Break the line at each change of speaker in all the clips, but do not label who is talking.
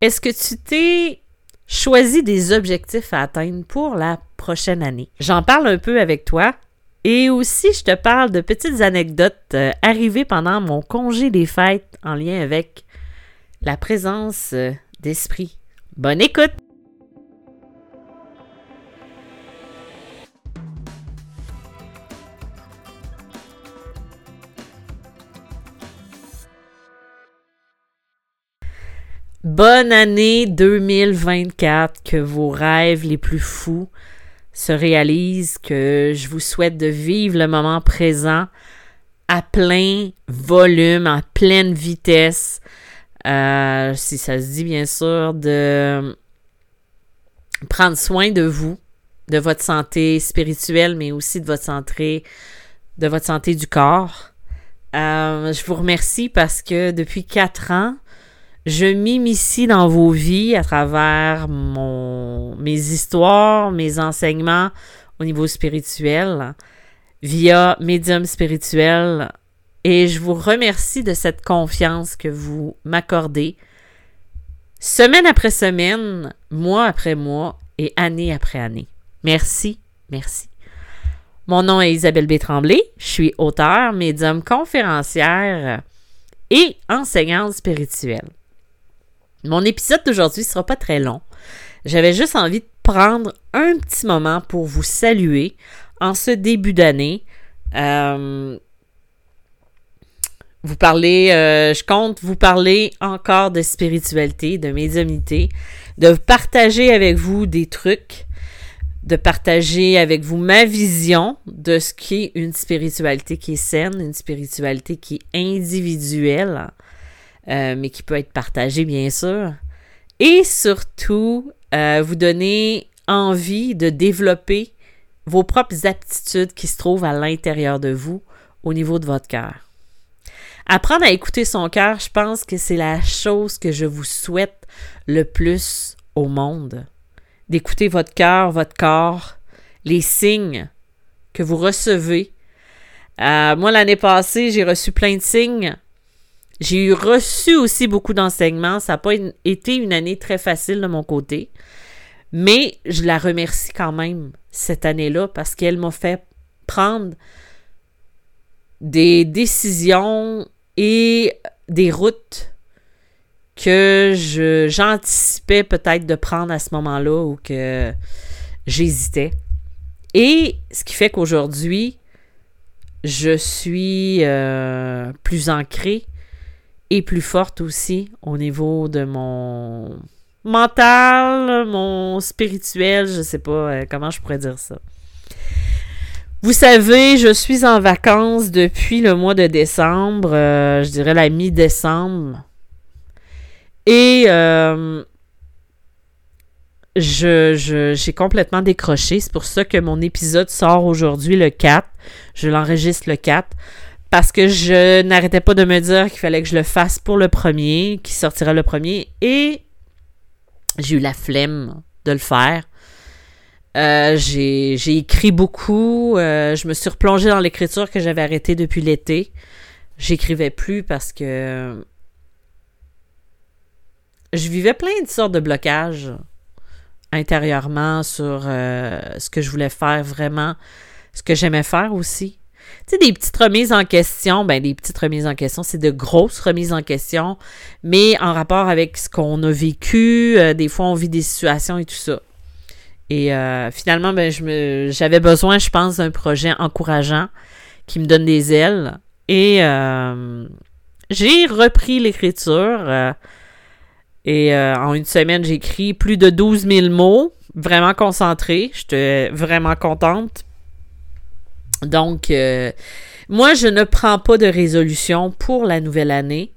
Est-ce que tu t'es choisi des objectifs à atteindre pour la prochaine année? J'en parle un peu avec toi. Et aussi, je te parle de petites anecdotes euh, arrivées pendant mon congé des fêtes en lien avec la présence euh, d'esprit. Bonne écoute! Bonne année 2024, que vos rêves les plus fous se réalisent, que je vous souhaite de vivre le moment présent à plein volume, en pleine vitesse. Euh, si ça se dit bien sûr, de prendre soin de vous, de votre santé spirituelle, mais aussi de votre santé, de votre santé du corps. Euh, je vous remercie parce que depuis quatre ans, je m'initie dans vos vies à travers mon, mes histoires, mes enseignements au niveau spirituel, via médium spirituel. Et je vous remercie de cette confiance que vous m'accordez semaine après semaine, mois après mois et année après année. Merci, merci. Mon nom est Isabelle B. Tremblay. Je suis auteure, médium conférencière et enseignante spirituelle. Mon épisode d'aujourd'hui ne sera pas très long. J'avais juste envie de prendre un petit moment pour vous saluer en ce début d'année. Euh, vous parlez, euh, je compte vous parler encore de spiritualité, de médiumnité, de partager avec vous des trucs, de partager avec vous ma vision de ce qui est une spiritualité qui est saine, une spiritualité qui est individuelle. Euh, mais qui peut être partagé, bien sûr. Et surtout, euh, vous donner envie de développer vos propres aptitudes qui se trouvent à l'intérieur de vous au niveau de votre cœur. Apprendre à écouter son cœur, je pense que c'est la chose que je vous souhaite le plus au monde. D'écouter votre cœur, votre corps, les signes que vous recevez. Euh, moi, l'année passée, j'ai reçu plein de signes j'ai reçu aussi beaucoup d'enseignements. Ça n'a pas été une année très facile de mon côté. Mais je la remercie quand même cette année-là parce qu'elle m'a fait prendre des décisions et des routes que j'anticipais peut-être de prendre à ce moment-là ou que j'hésitais. Et ce qui fait qu'aujourd'hui, je suis euh, plus ancrée et plus forte aussi au niveau de mon mental, mon spirituel, je sais pas euh, comment je pourrais dire ça. Vous savez, je suis en vacances depuis le mois de décembre, euh, je dirais la mi-décembre. Et euh, je, j'ai complètement décroché. C'est pour ça que mon épisode sort aujourd'hui le 4. Je l'enregistre le 4 parce que je n'arrêtais pas de me dire qu'il fallait que je le fasse pour le premier, qui sortira le premier, et j'ai eu la flemme de le faire. Euh, j'ai écrit beaucoup, euh, je me suis replongée dans l'écriture que j'avais arrêtée depuis l'été. J'écrivais plus parce que je vivais plein de sortes de blocages intérieurement sur euh, ce que je voulais faire vraiment, ce que j'aimais faire aussi. Tu sais, des petites remises en question, ben des petites remises en question, c'est de grosses remises en question, mais en rapport avec ce qu'on a vécu, euh, des fois on vit des situations et tout ça. Et euh, finalement, ben, je me, j'avais besoin, je pense, d'un projet encourageant qui me donne des ailes. Et euh, j'ai repris l'écriture. et en une semaine, j'ai écrit plus de 12 000 mots, vraiment concentré. J'étais vraiment contente. Donc, euh, moi, je ne prends pas de résolution pour la nouvelle année.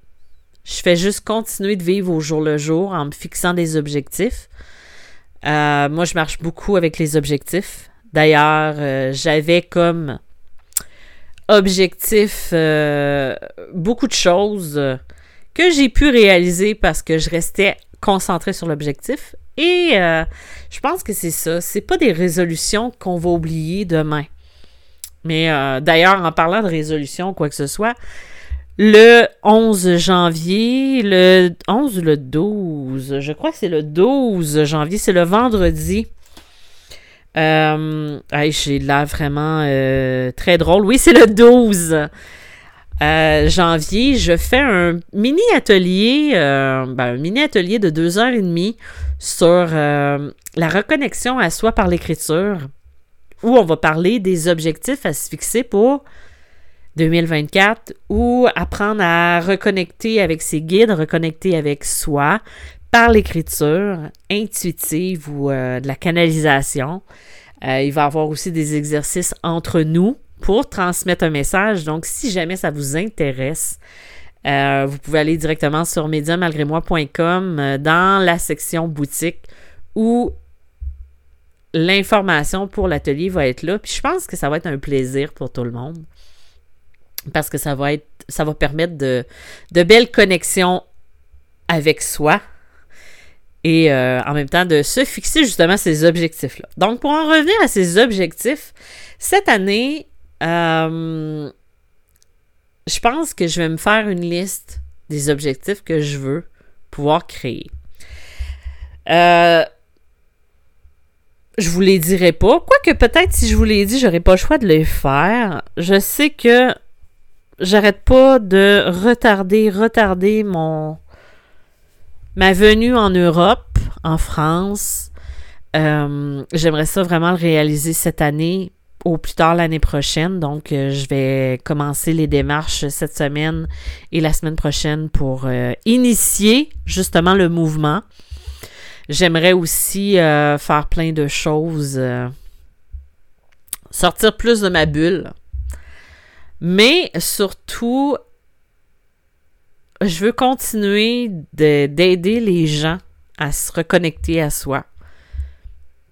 Je fais juste continuer de vivre au jour le jour en me fixant des objectifs. Euh, moi, je marche beaucoup avec les objectifs. D'ailleurs, euh, j'avais comme objectif beaucoup de choses que j'ai pu réaliser parce que je restais concentrée sur l'objectif. Et je pense que c'est ça. C'est pas des résolutions qu'on va oublier demain. Mais euh, d'ailleurs, en parlant de résolution, quoi que ce soit, le 11 janvier, le 11 ou le 12, je crois que c'est le 12 janvier, c'est le vendredi. Euh, j'ai l'air vraiment euh, très drôle. Oui, c'est le 12 euh, janvier. Je fais un mini atelier, ben, un mini atelier de deux heures et demie sur la reconnexion à soi par l'écriture, où on va parler des objectifs à se fixer pour 2024 ou apprendre à reconnecter avec ses guides, reconnecter avec soi par l'écriture intuitive ou euh, de la canalisation. Euh, il va y avoir aussi des exercices entre nous pour transmettre un message. Donc, si jamais ça vous intéresse, euh, vous pouvez aller directement sur médiamalgrémoi.com dans la section boutique où l'information pour l'atelier va être là. Puis je pense que ça va être un plaisir pour tout le monde parce que ça va être, ça va permettre de, de belles connexions avec soi et euh, en même temps de se fixer justement ces objectifs-là. Donc, pour en revenir à ces objectifs, cette année, euh, je pense que je vais me faire une liste des objectifs que je veux pouvoir créer. Euh, je vous les dirai pas. Quoique peut-être si je vous les dis, j'aurais pas le choix de les faire. Je sais que j'arrête pas de retarder, retarder mon ma venue en Europe, en France. Euh, j'aimerais ça vraiment le réaliser cette année ou plus tard l'année prochaine. Donc, euh, je vais commencer les démarches cette semaine et la semaine prochaine pour euh, initier justement le mouvement. J'aimerais aussi faire plein de choses, sortir plus de ma bulle. Mais surtout, je veux continuer d'aider les gens à se reconnecter à soi.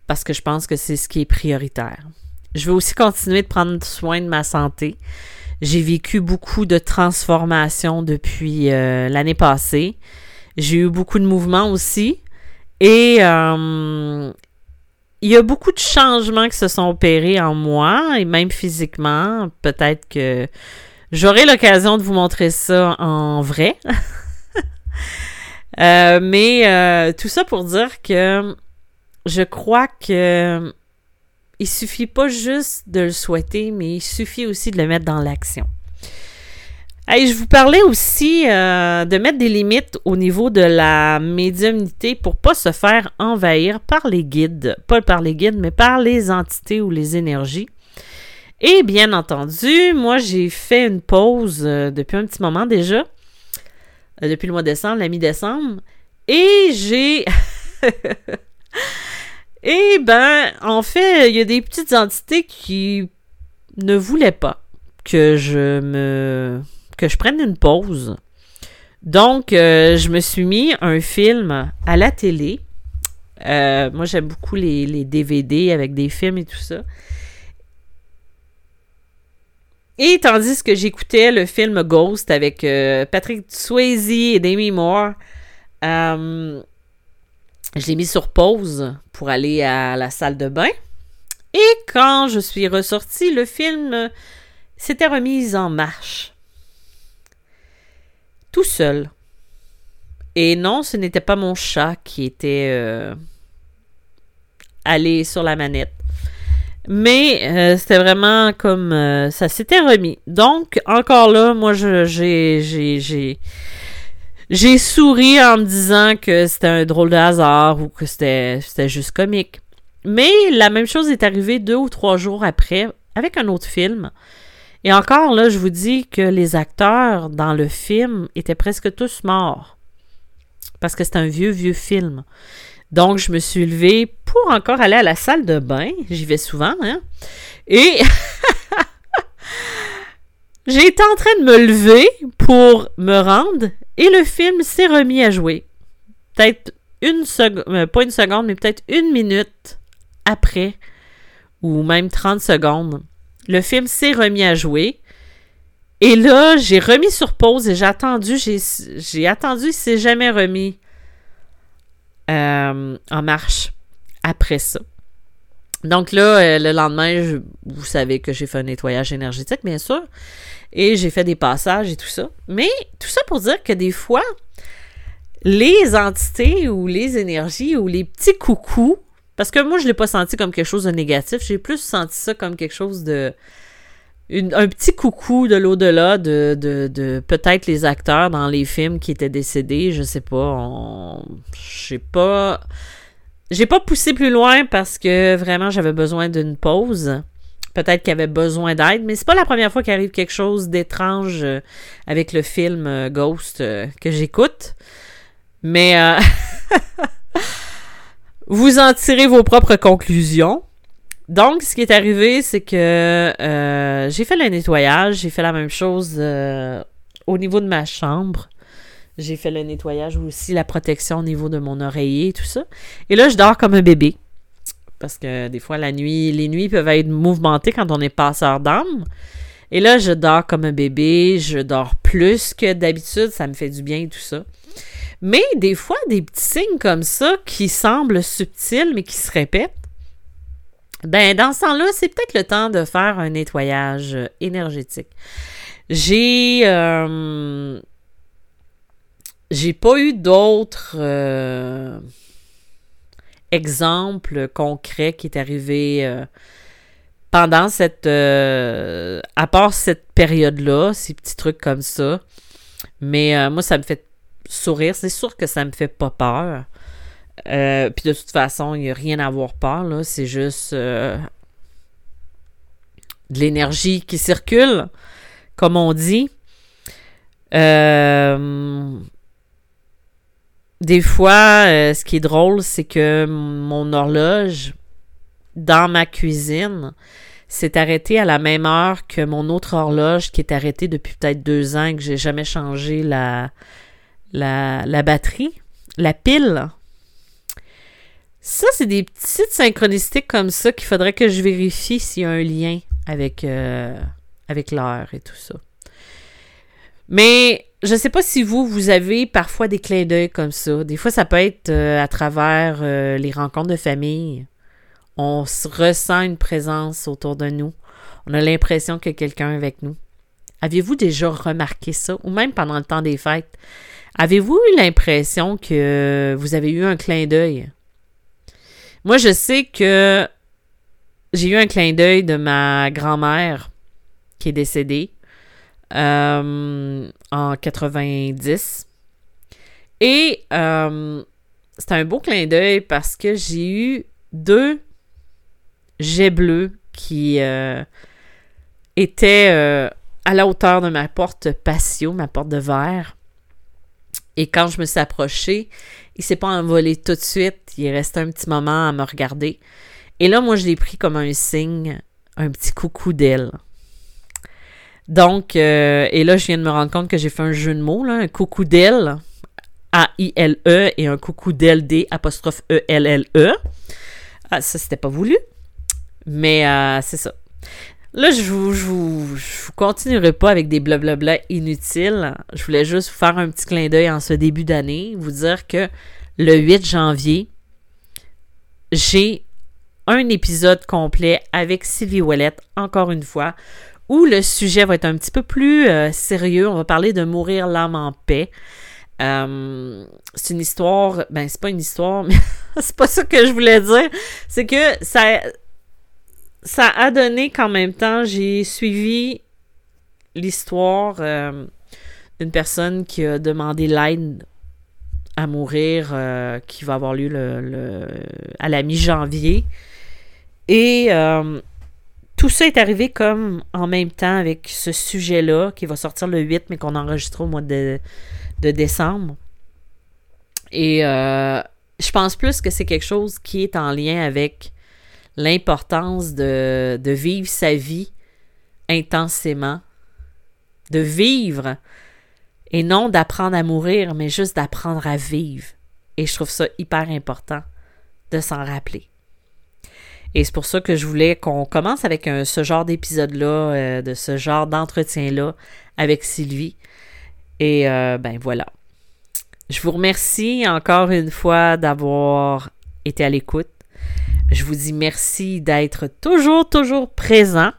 Parce que je pense que c'est ce qui est prioritaire. Je veux aussi continuer de prendre soin de ma santé. J'ai vécu beaucoup de transformations depuis euh, l'année passée. J'ai eu beaucoup de mouvements aussi. Et euh, il y a beaucoup de changements qui se sont opérés en moi et même physiquement. Peut-être que j'aurai l'occasion de vous montrer ça en vrai. Euh, mais euh, tout ça pour dire que je crois que il suffit pas juste de le souhaiter, mais il suffit aussi de le mettre dans l'action. Je vous parlais aussi euh, de mettre des limites au niveau de la médiumnité pour pas se faire envahir par les guides, pas par les guides, mais par les entités ou les énergies. Et bien entendu, moi j'ai fait une pause euh, depuis un petit moment déjà, euh, depuis le mois de décembre, la mi-décembre, et j'ai Et ben, en fait, il y a des petites entités qui ne voulaient pas que je me que je prenne une pause. Donc, euh, je me suis mis un film à la télé. Euh, moi, j'aime beaucoup les, DVD avec des films et tout ça. Et tandis que j'écoutais le film Ghost avec euh, Patrick Swayze et Demi Moore, je l'ai mis sur pause pour aller à la salle de bain. Et quand je suis ressortie, le film s'était remis en marche tout seul. Et non, ce n'était pas mon chat qui était euh, allé sur la manette. Mais euh, c'était vraiment comme euh, ça s'était remis. Donc, encore là, moi, j'ai, j'ai, souri en me disant que c'était un drôle de hasard ou que c'était, c'était juste comique. Mais la même chose est arrivée deux ou trois jours après avec un autre film. Et encore là, je vous dis que les acteurs dans le film étaient presque tous morts. Parce que c'est un vieux, vieux film. Donc, je me suis levée pour encore aller à la salle de bain. J'y vais souvent, hein. Et j'ai été en train de me lever pour me rendre et le film s'est remis à jouer. Peut-être une seconde, euh, pas une seconde, mais peut-être une minute après, ou même 30 secondes. Le film s'est remis à jouer. Et là, j'ai remis sur pause et j'ai attendu, j'ai attendu, il s'est jamais remis euh, en marche après ça. Donc là, euh, le lendemain, vous savez que j'ai fait un nettoyage énergétique, bien sûr. Et j'ai fait des passages et tout ça. Mais tout ça pour dire que des fois, les entités ou les énergies ou les petits coucous, parce que moi, je ne l'ai pas senti comme quelque chose de négatif, j'ai plus senti ça comme quelque chose de. un petit coucou de l'au-delà de, de, peut-être les acteurs dans les films qui étaient décédés, je sais pas. Je sais pas. J'ai pas poussé plus loin parce que vraiment j'avais besoin d'une pause. Peut-être qu'il avait besoin d'aide, mais c'est pas la première fois qu'il arrive quelque chose d'étrange euh, avec le film euh, Ghost euh, que j'écoute. Mais vous en tirez vos propres conclusions. Donc, ce qui est arrivé, c'est que j'ai fait le nettoyage, j'ai fait la même chose au niveau de ma chambre. J'ai fait le nettoyage aussi, la protection au niveau de mon oreiller et tout ça. Et là, je dors comme un bébé. Parce que des fois, la nuit, les nuits peuvent être mouvementées quand on est passeur d'âme. Et là, je dors comme un bébé, je dors plus que d'habitude, ça me fait du bien et tout ça. Mais des fois, des petits signes comme ça qui semblent subtils mais qui se répètent, ben dans ce temps-là, c'est peut-être le temps de faire un nettoyage énergétique. J'ai euh, j'ai pas eu d'autres euh, exemples concrets qui est arrivé euh, pendant cette. Euh, à part cette période-là, ces petits trucs comme ça. Mais moi, ça me fait sourire. C'est sûr que ça me fait pas peur. Puis de toute façon, il n'y a rien à avoir peur, là. C'est juste de l'énergie qui circule, comme on dit. Euh, des fois, euh, ce qui est drôle, c'est que mon horloge dans ma cuisine s'est arrêtée à la même heure que mon autre horloge qui est arrêtée depuis peut-être deux ans et que j'ai jamais changé la, la, batterie, la pile. Ça, c'est des petites synchronicités comme ça qu'il faudrait que je vérifie s'il y a un lien avec, euh, l'heure et tout ça. Mais je sais pas si vous, vous avez parfois des clins d'œil comme ça. Des fois, ça peut être euh, à travers euh, les rencontres de famille. On ressent une présence autour de nous. On a l'impression que quelqu'un est avec nous. Aviez-vous déjà remarqué ça? Ou même pendant le temps des fêtes? Avez-vous eu l'impression que vous avez eu un clin d'œil? Moi, je sais que j'ai eu un clin d'œil de ma grand-mère qui est décédée. Euh, en 90. Et euh, c'était un beau clin d'œil parce que j'ai eu deux jets bleus qui euh, étaient à la hauteur de ma porte patio, ma porte de verre. Et quand je me suis approchée, il s'est pas envolé tout de suite. Il est resté un petit moment à me regarder. Et là, moi, je l'ai pris comme un signe, un petit coucou d'elle. Donc, euh, et là, je viens de me rendre compte que j'ai fait un jeu de mots, là, un coucou d'elle, A-I-L-E, et un coucou d'elle, D, apostrophe E-L-L-E. Ah, ça, c'était pas voulu. Mais euh, c'est ça. Là, je vous, je, vous, continuerai pas avec des blablabla inutiles. Je voulais juste vous faire un petit clin d'œil en ce début d'année, vous dire que le 8 janvier, j'ai un épisode complet avec Sylvie Ouellette, encore une fois, où le sujet va être un petit peu plus euh, sérieux. On va parler de mourir l'âme en paix. Euh, c'est une histoire, ben c'est pas une histoire, mais c'est pas ça que je voulais dire. C'est que ça, ça a donné qu'en même temps, j'ai suivi l'histoire euh, d'une personne qui a demandé l'aide à mourir, qui va avoir lieu le, à la mi-janvier. Et tout ça est arrivé comme en même temps avec ce sujet-là qui va sortir le 8, mais qu'on enregistre au mois de, décembre. Et euh, je pense plus que c'est quelque chose qui est en lien avec l'importance de, de vivre sa vie intensément, de vivre et non d'apprendre à mourir, mais juste d'apprendre à vivre. Et je trouve ça hyper important de s'en rappeler. Et c'est pour ça que je voulais qu'on commence avec ce genre d'épisode-là, euh, de ce genre d'entretien-là avec Sylvie. Et euh, ben voilà. Je vous remercie encore une fois d'avoir été à l'écoute. Je vous dis merci d'être toujours, toujours présent.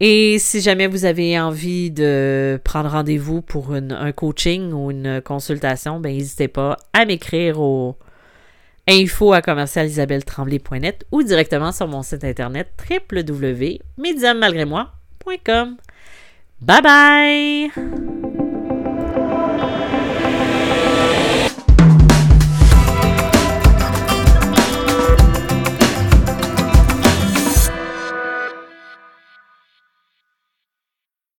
Et si jamais vous avez envie de prendre rendez-vous pour un coaching ou une consultation, ben n'hésitez pas à m'écrire au info à commercialisabelletremblay.net ou directement sur mon site internet www.mediummalgrémoi.com. Bye bye!